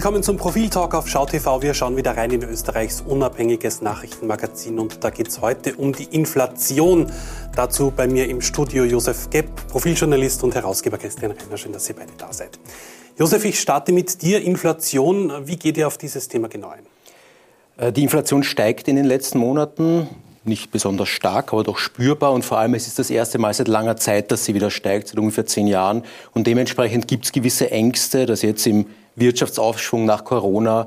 Willkommen zum Profiltalk auf SchauTV. Wir schauen wieder rein in Österreichs unabhängiges Nachrichtenmagazin und da geht es heute um die Inflation. Dazu bei mir im Studio Josef Gepp, Profiljournalist und Herausgeber Christian Reiner. Schön, dass ihr beide da seid. Josef, ich starte mit dir. Inflation, wie geht ihr auf dieses Thema genau ein? Äh, die Inflation steigt in den letzten Monaten nicht besonders stark, aber doch spürbar. Und vor allem es ist das erste Mal seit langer Zeit, dass sie wieder steigt, seit ungefähr zehn Jahren. Und dementsprechend gibt es gewisse Ängste, dass jetzt im Wirtschaftsaufschwung nach Corona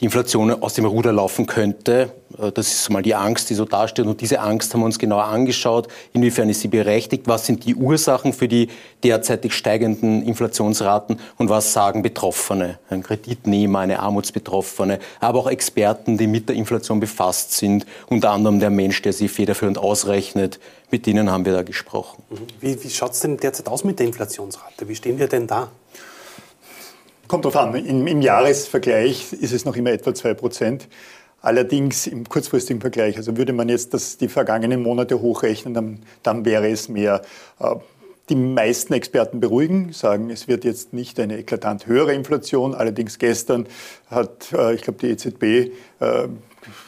die Inflation aus dem Ruder laufen könnte. Äh, das ist mal die Angst, die so dasteht. Und diese Angst haben wir uns genauer angeschaut. Inwiefern ist sie berechtigt? Was sind die Ursachen für die derzeitig steigenden Inflationsraten? Und was sagen Betroffene? Ein Kreditnehmer, eine Armutsbetroffene, aber auch Experten, die mit der Inflation befasst sind. Unter anderem der Mensch, der sie federführend ausrechnet. Mit denen haben wir da gesprochen. Mhm. Wie, wie schaut es denn derzeit aus mit der Inflationsrate? Wie stehen wir denn da? Kommt darauf an, Im, im Jahresvergleich ist es noch immer etwa 2 Prozent. Allerdings im kurzfristigen Vergleich, also würde man jetzt das, die vergangenen Monate hochrechnen, dann, dann wäre es mehr. Äh, die meisten Experten beruhigen, sagen, es wird jetzt nicht eine eklatant höhere Inflation. Allerdings gestern hat, äh, ich glaube, die EZB äh,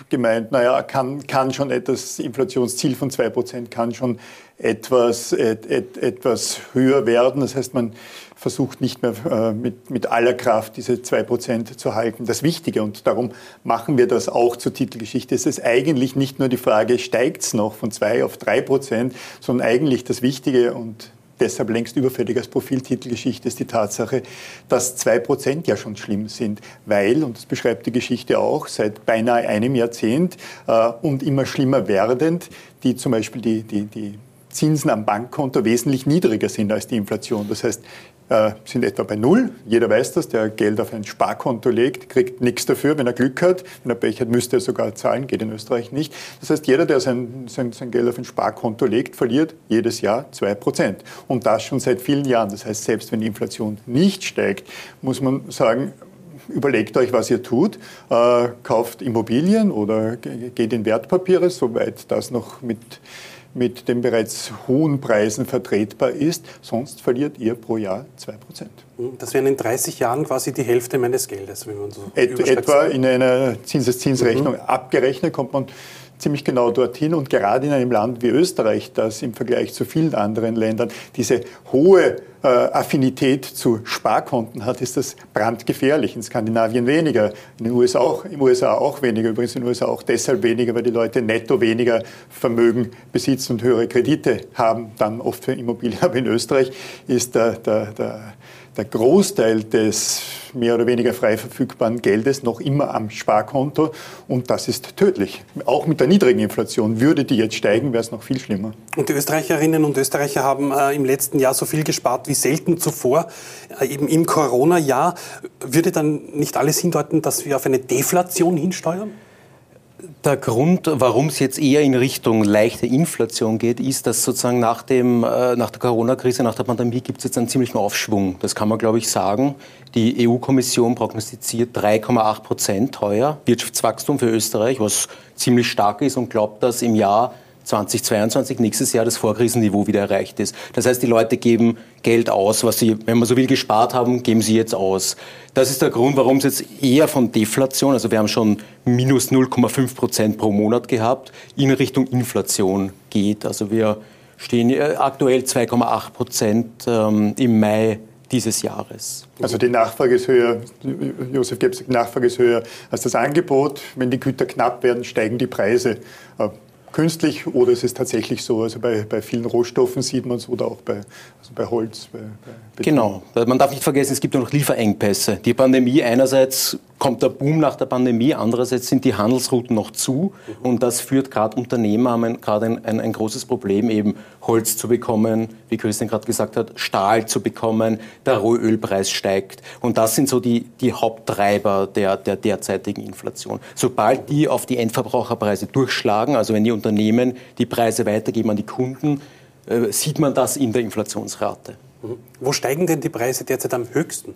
gemeint, naja, kann, kann schon etwas, Inflationsziel von 2% kann schon etwas, et, et, etwas höher werden. Das heißt, man versucht nicht mehr äh, mit, mit aller Kraft diese 2% zu halten. Das Wichtige, und darum machen wir das auch zur Titelgeschichte, ist es eigentlich nicht nur die Frage, steigt es noch von 2 auf 3%, sondern eigentlich das Wichtige und deshalb längst überfällig als Profiltitelgeschichte ist die Tatsache, dass 2% ja schon schlimm sind, weil, und das beschreibt die Geschichte auch, seit beinahe einem Jahrzehnt äh, und immer schlimmer werdend, die zum Beispiel die, die, die Zinsen am Bankkonto wesentlich niedriger sind als die Inflation. Das heißt, äh, sind etwa bei Null. Jeder weiß das, der Geld auf ein Sparkonto legt, kriegt nichts dafür, wenn er Glück hat. Wenn er Pech hat, müsste er sogar zahlen, geht in Österreich nicht. Das heißt, jeder, der sein, sein, sein Geld auf ein Sparkonto legt, verliert jedes Jahr 2%. Und das schon seit vielen Jahren. Das heißt, selbst wenn die Inflation nicht steigt, muss man sagen, überlegt euch, was ihr tut, äh, kauft Immobilien oder geht in Wertpapiere, soweit das noch mit mit den bereits hohen Preisen vertretbar ist. Sonst verliert ihr pro Jahr 2%. Das wären in 30 Jahren quasi die Hälfte meines Geldes, wenn man so Et, Etwa in einer Zinseszinsrechnung mhm. abgerechnet kommt man ziemlich genau dorthin. Und gerade in einem Land wie Österreich, das im Vergleich zu vielen anderen Ländern diese hohe äh, Affinität zu Sparkonten hat, ist das brandgefährlich. In Skandinavien weniger, in den USA auch, im USA auch weniger. Übrigens in den USA auch deshalb weniger, weil die Leute netto weniger Vermögen besitzen und höhere Kredite haben, dann oft für Immobilien. Aber in Österreich ist der, der, der der Großteil des mehr oder weniger frei verfügbaren Geldes noch immer am Sparkonto und das ist tödlich. Auch mit der niedrigen Inflation würde die jetzt steigen, wäre es noch viel schlimmer. Und die Österreicherinnen und Österreicher haben äh, im letzten Jahr so viel gespart wie selten zuvor. Äh, eben im Corona-Jahr würde dann nicht alles hindeuten, dass wir auf eine Deflation hinsteuern? Der Grund, warum es jetzt eher in Richtung leichte Inflation geht, ist, dass sozusagen nach, dem, äh, nach der Corona-Krise, nach der Pandemie gibt es jetzt einen ziemlichen Aufschwung. Das kann man, glaube ich, sagen. Die EU-Kommission prognostiziert 3,8 Prozent heuer Wirtschaftswachstum für Österreich, was ziemlich stark ist und glaubt, dass im Jahr 2022, nächstes Jahr, das Vorkrisenniveau wieder erreicht ist. Das heißt, die Leute geben Geld aus, was sie, wenn man so will, gespart haben, geben sie jetzt aus. Das ist der Grund, warum es jetzt eher von Deflation, also wir haben schon minus 0,5 Prozent pro Monat gehabt, in Richtung Inflation geht. Also wir stehen äh, aktuell 2,8 Prozent ähm, im Mai dieses Jahres. Also die Nachfrage ist höher, Josef Gebs, die Nachfrage ist höher als das Angebot. Wenn die Güter knapp werden, steigen die Preise. Künstlich oder ist es tatsächlich so? Also bei, bei vielen Rohstoffen sieht man es oder auch bei, also bei Holz. Bei, bei genau. Man darf nicht vergessen, es gibt ja noch Lieferengpässe. Die Pandemie einerseits kommt der Boom nach der Pandemie, andererseits sind die Handelsrouten noch zu und das führt gerade Unternehmer haben gerade ein, ein, ein, großes Problem, eben Holz zu bekommen, wie Christian gerade gesagt hat, Stahl zu bekommen, der Rohölpreis steigt und das sind so die, die Haupttreiber der, der derzeitigen Inflation. Sobald die auf die Endverbraucherpreise durchschlagen, also wenn die Unternehmen die Preise weitergeben an die Kunden, äh, sieht man das in der Inflationsrate. Mhm. Wo steigen denn die Preise derzeit am höchsten?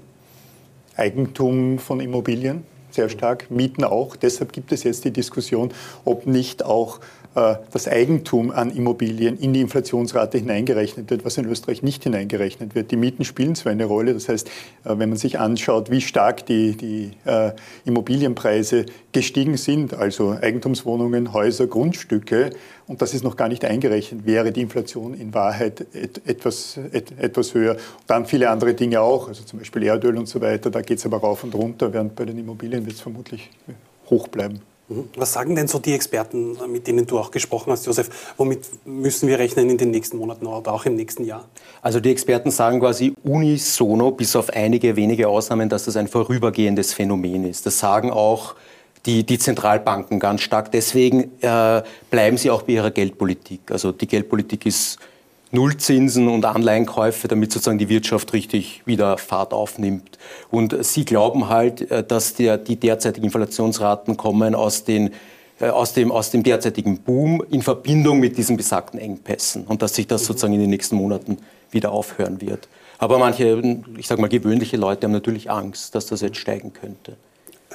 Eigentum von Immobilien sehr stark, Mieten auch. Deshalb gibt es jetzt die Diskussion, ob nicht auch das Eigentum an Immobilien in die Inflationsrate hineingerechnet wird, was in Österreich nicht hineingerechnet wird. Die Mieten spielen zwar eine Rolle, das heißt, äh, wenn man sich anschaut, wie stark die, die äh, Immobilienpreise gestiegen sind, also Eigentumswohnungen, Häuser, Grundstücke, und das ist noch gar nicht eingerechnet, wäre die Inflation in Wahrheit et, etwas, et, etwas höher. Und dann viele andere Dinge auch, also zum Beispiel Erdöl und so weiter, da geht es aber rauf und runter, während bei den Immobilien wird es vermutlich hoch bleiben. Mhm. Was sagen denn so die Experten, mit denen du auch gesprochen hast, Josef? Womit müssen wir rechnen in den nächsten Monaten oder auch im nächsten Jahr? Also die Experten sagen quasi unisono, bis auf einige wenige Ausnahmen, dass das ein vorübergehendes Phänomen ist. Das sagen auch die, die Zentralbanken ganz stark. Deswegen äh, bleiben sie auch bei ihrer Geldpolitik. Also die Geldpolitik ist Nullzinsen und Anleihenkäufe, damit sozusagen die Wirtschaft richtig wieder Fahrt aufnimmt. Und Sie glauben halt, äh, dass der, die derzeitigen Inflationsraten kommen aus, den, äh, aus, dem, aus dem derzeitigen Boom in Verbindung mit diesen besagten Engpässen und dass sich das sozusagen in den nächsten Monaten wieder aufhören wird. Aber manche, ich sage mal, gewöhnliche Leute haben natürlich Angst, dass das jetzt steigen könnte.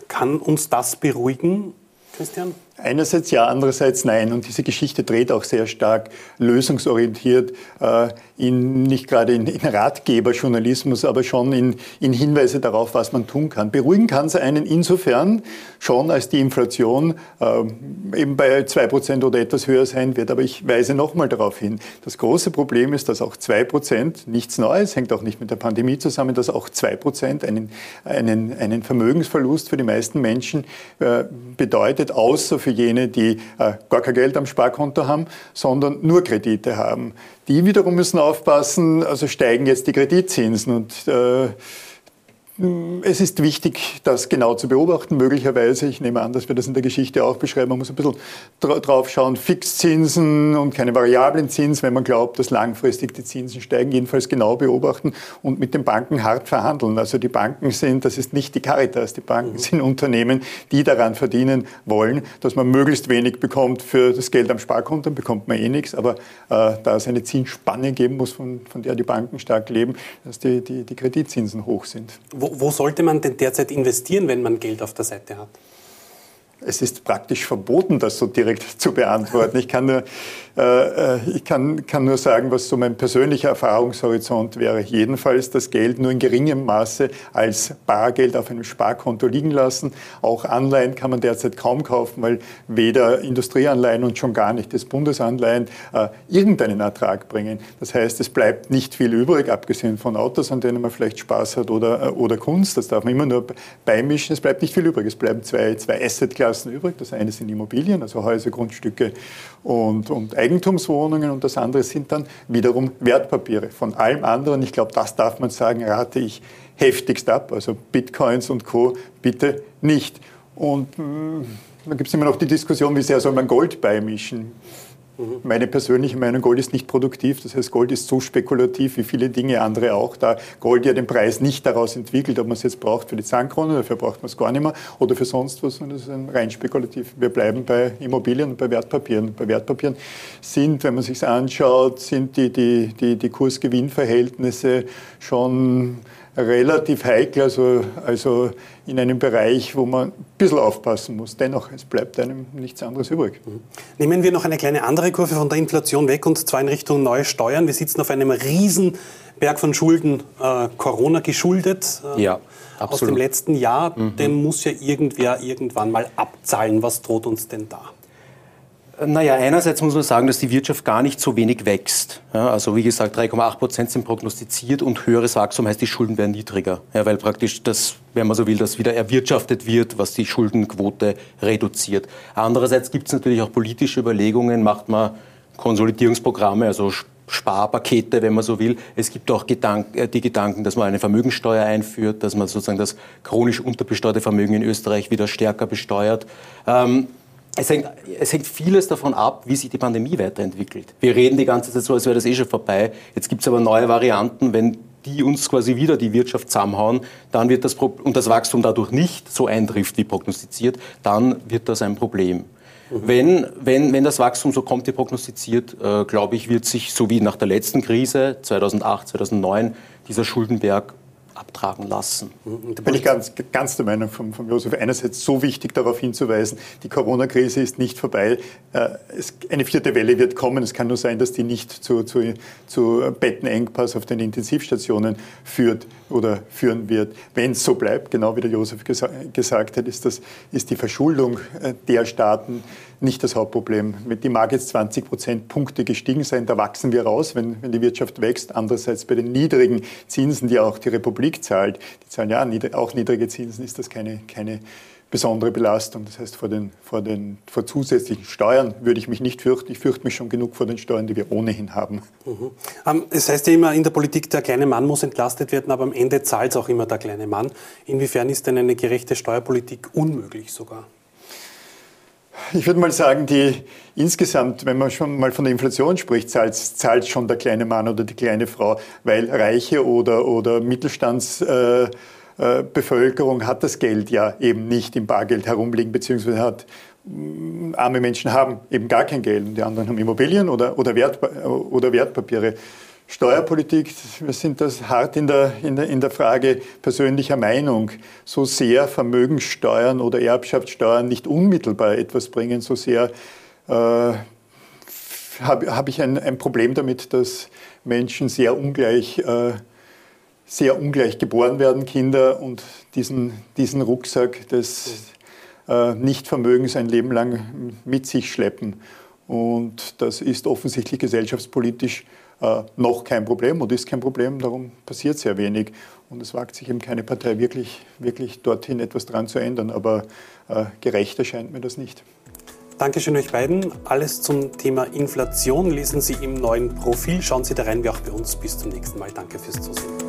Kann uns das beruhigen, Christian? Einerseits ja, andererseits nein. Und diese Geschichte dreht auch sehr stark lösungsorientiert äh, in, nicht gerade in, in, Ratgeberjournalismus, aber schon in, in, Hinweise darauf, was man tun kann. Beruhigen kann es einen insofern schon, als die Inflation äh, eben bei 2% oder etwas höher sein wird. Aber ich weise nochmal darauf hin, das große Problem ist, dass auch 2%, nichts Neues, hängt auch nicht mit der Pandemie zusammen, dass auch 2% einen, einen, einen Vermögensverlust für die meisten Menschen äh, bedeutet, außer für jene, die äh, gar kein Geld am Sparkonto haben, sondern nur Kredite haben. Die wiederum müssen aufpassen, also steigen jetzt die Kreditzinsen und äh, es ist wichtig, das genau zu beobachten, möglicherweise. Ich nehme an, dass wir das in der Geschichte auch beschreiben. Man muss ein bisschen drauf schauen, Fixzinsen und keine variablen Zinsen, wenn man glaubt, dass langfristig die Zinsen steigen. Jedenfalls genau beobachten und mit den Banken hart verhandeln. Also die Banken sind, das ist nicht die Caritas, die Banken mhm. sind Unternehmen, die daran verdienen wollen, dass man möglichst wenig bekommt für das Geld am Sparkonto, dann bekommt man eh nichts. Aber äh, da es eine Zinsspanne geben muss, von, von der die Banken stark leben, dass die, die, die Kreditzinsen hoch sind. Wo wo, sollte man denn derzeit investieren, wenn man Geld auf der Seite hat? Es ist praktisch verboten, das so direkt zu beantworten. Ich kann nur äh, äh, ich kann, kann nur sagen, was so mein persönlicher Erfahrungshorizont wäre. Jedenfalls das Geld nur in geringem Maße als Bargeld auf einem Sparkonto liegen lassen. Auch Anleihen kann man derzeit kaum kaufen, weil weder Industrieanleihen und schon gar nicht das Bundesanleihen äh, irgendeinen Ertrag bringen. Das heißt, es bleibt nicht viel übrig, abgesehen von Autos, an denen man vielleicht Spaß hat oder, äh, oder Kunst. Das darf man immer nur beimischen. Es bleibt nicht viel übrig. Es bleiben zwei, zwei Assetklassen übrig. Das eine sind Immobilien, also Häuser, Grundstücke und, und Eigentumswohnungen und das andere sind dann wiederum Wertpapiere. Von allem anderen, ich glaube, das darf man sagen, rate ich heftigst ab. Also Bitcoins und Co. bitte nicht. Und mh, mm, dann gibt es immer noch die Diskussion, wie sehr soll man Gold beimischen. Meine persönliche Meinung, Gold ist nicht produktiv. Das heißt, Gold ist so spekulativ wie viele Dinge andere auch. Da Gold ja den Preis nicht daraus entwickelt, ob man es jetzt braucht für die Zahnkrone, dafür braucht man es gar nicht mehr, oder für sonst was, sondern das ist ein rein spekulativ. Wir bleiben bei Immobilien und bei Wertpapieren. Bei Wertpapieren sind, wenn man sich anschaut, sind die, die, die, die Kursgewinnverhältnisse schon relativ heikel, also, also in einem Bereich, wo man ein bisschen aufpassen muss. Dennoch, es bleibt einem nichts anderes übrig. Mhm. Nehmen wir noch eine kleine andere Kurve von der Inflation weg und zwar in Richtung neue Steuern. Wir sitzen auf einem Riesenberg von Schulden, äh, Corona geschuldet. Äh, ja. Absolut. Aus dem letzten Jahr, mhm. den muss ja irgendwer irgendwann mal abzahlen. Was droht uns denn da? Naja, einerseits muss man sagen, dass die Wirtschaft gar nicht so wenig wächst. Ja, also wie gesagt, 3,8 Prozent sind prognostiziert und höheres Wachstum heißt, die Schulden werden niedriger. Ja, weil praktisch das, wenn man so will, das wieder erwirtschaftet wird, was die Schuldenquote reduziert. Andererseits gibt es natürlich auch politische Überlegungen, macht man Konsolidierungsprogramme, also Sparpakete, wenn man so will. Es gibt auch Gedank äh, die Gedanken, dass man eine Vermögensteuer einführt, dass man sozusagen das chronisch unterbesteuerte Vermögen in Österreich wieder stärker besteuert. Ähm, es hängt, es hängt vieles davon ab, wie sich die Pandemie weiterentwickelt. Wir reden die ganze Zeit so, als wäre das eh schon vorbei. Jetzt gibt es aber neue Varianten. Wenn die uns quasi wieder die Wirtschaft zusammenhauen, dann wird das und das Wachstum dadurch nicht so eintrifft wie prognostiziert, dann wird das ein Problem. Mhm. Wenn, wenn, wenn das Wachstum so kommt wie prognostiziert, äh, glaube ich, wird sich so wie nach der letzten Krise 2008, 2009 dieser Schuldenberg abtragen lassen. Da bin ich ganz, ganz der Meinung von, von Josef. Einerseits so wichtig darauf hinzuweisen, die Corona-Krise ist nicht vorbei. Äh, es, eine vierte Welle wird kommen. Es kann nur sein, dass die nicht zu, zu, zu Bettenengpass auf den Intensivstationen führt oder führen wird. Wenn es so bleibt, genau wie der Josef gesa gesagt hat, ist, das, ist die Verschuldung äh, der Staaten nicht das Hauptproblem. Die mag jetzt 20 Prozentpunkte gestiegen sein, da wachsen wir raus, wenn, wenn die Wirtschaft wächst. Andererseits bei den niedrigen Zinsen, die auch die Republik zahlt, die zahlen ja auch niedrige Zinsen, ist das keine, keine besondere Belastung. Das heißt, vor, den, vor, den, vor zusätzlichen Steuern würde ich mich nicht fürchten. Ich fürchte mich schon genug vor den Steuern, die wir ohnehin haben. Mhm. Ähm, es heißt ja immer in der Politik, der kleine Mann muss entlastet werden, aber am Ende zahlt es auch immer der kleine Mann. Inwiefern ist denn eine gerechte Steuerpolitik unmöglich sogar? Ich würde mal sagen, die insgesamt, wenn man schon mal von der Inflation spricht, zahlt, zahlt schon der kleine Mann oder die kleine Frau, weil Reiche oder, oder Mittelstandsbevölkerung äh, hat das Geld ja eben nicht im Bargeld herumliegen, beziehungsweise hat mm, arme Menschen haben eben gar kein Geld die anderen haben Immobilien oder, oder, Wert, oder Wertpapiere. Steuerpolitik, wir sind das hart in der, in, der, in der Frage persönlicher Meinung. So sehr Vermögenssteuern oder Erbschaftssteuern nicht unmittelbar etwas bringen, so sehr äh, habe hab ich ein, ein, Problem damit, dass Menschen sehr ungleich, äh, sehr ungleich geboren werden, Kinder, und diesen, diesen Rucksack des äh, Nichtvermögens ein Leben lang mit sich schleppen. Und das ist offensichtlich gesellschaftspolitisch äh, noch kein Problem und ist kein Problem, darum passiert sehr wenig. Und es wagt sich eben keine Partei wirklich, wirklich dorthin etwas dran zu ändern. Aber äh, gerecht erscheint mir das nicht. Dankeschön euch beiden. Alles zum Thema Inflation lesen Sie im neuen Profil. Schauen Sie da rein, wie auch bei uns. Bis zum nächsten Mal. Danke fürs Zusehen.